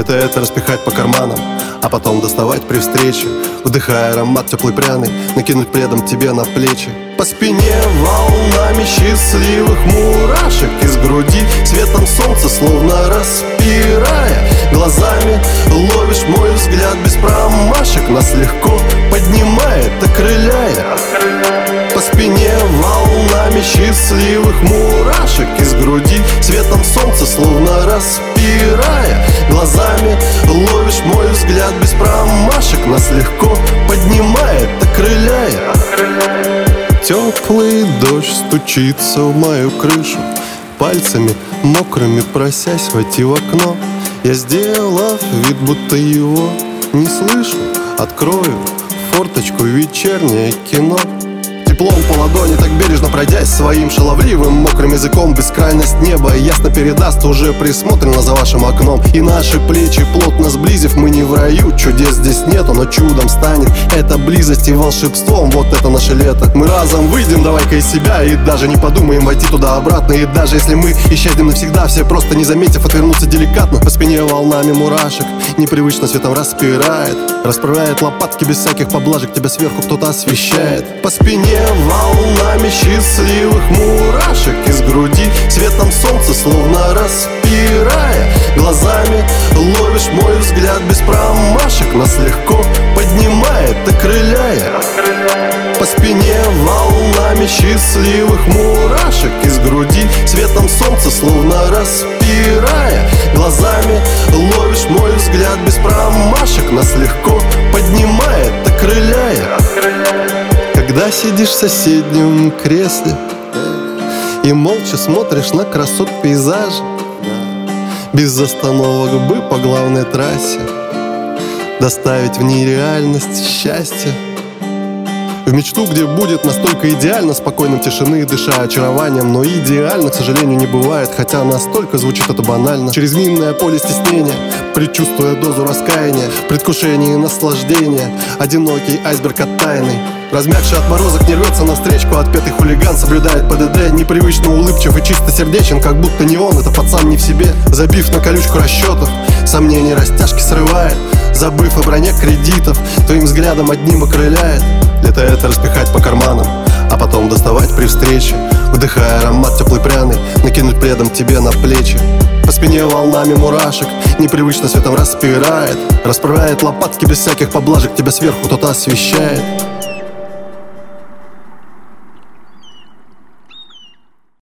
Где-то это распихать по карманам А потом доставать при встрече. Вдыхая аромат теплый пряный Накинуть пледом тебе на плечи. По спине волнами счастливых мурашек Из груди. Светом солнца словно распирая Глазами ловишь мой взгляд без промашек. Нас легко поднимает, окрыляя. По спине волнами счастливых мурашек Из груди. Светом солнца словно распирая Глазами ловишь мой взгляд без промашек. Нас легко поднимает, окрыляя Теплый дождь стучится в мою крышу Пальцами мокрыми просясь войти в окно. Я сделав вид, будто его не слышу Открою форточку вечернее кино теплом по ладони Так бережно пройдясь своим шаловливым Мокрым языком. Бескрайность неба Ясно передаст, уже присмотрено за вашим окном. И наши плечи плотно сблизив Мы не в раю, чудес здесь нету Но чудом станет это близость и волшебством Вот это наше лето. Мы разом выйдем, давай-ка из себя И даже не подумаем войти туда обратно. И даже если мы исчезнем навсегда Все просто не заметив отвернуться деликатно. По спине волнами мурашек Непривычно светом распирает. Расправляет лопатки без всяких поблажек Тебя сверху кто-то освещает. По спине волнами счастливых мурашек Из груди. Светом солнца словно распирая Глазами ловишь мой взгляд без промашек Нас легко окрыляя По спине волнами счастливых мурашек Из груди. Светом солнца словно распирая. Глазами ловишь мой взгляд без промашек. Нас легко поднимает, окрыляя когда сидишь в соседнем кресле И молча смотришь на красот пейзажа Без остановок бы по главной трассе Доставить в нереальность счастье. В мечту, где будет настолько идеально Спокойным тишины, дыша очарованием Но идеально, к сожалению, не бывает Хотя настолько звучит это банально. Через минное поле стеснения Предчувствуя дозу раскаяния Предвкушение наслаждения Одинокий айсберг от тайны. Размягший от морозок не рвется навстречку Отпетый хулиган соблюдает ПДД Непривычно улыбчив и чисто сердечен Как будто не он, это пацан не в себе. Забив на колючку расчетов Сомнения растяжки срывает Забыв о броне кредитов Твоим взглядом одним окрыляет. Лето это распихать по карманам А потом доставать при встрече. Вдыхая аромат теплый пряный Накинуть пледом тебе на плечи. По спине волнами мурашек Непривычно светом распирает. Расправляет лопатки без всяких поблажек Тебя сверху кто-то освещает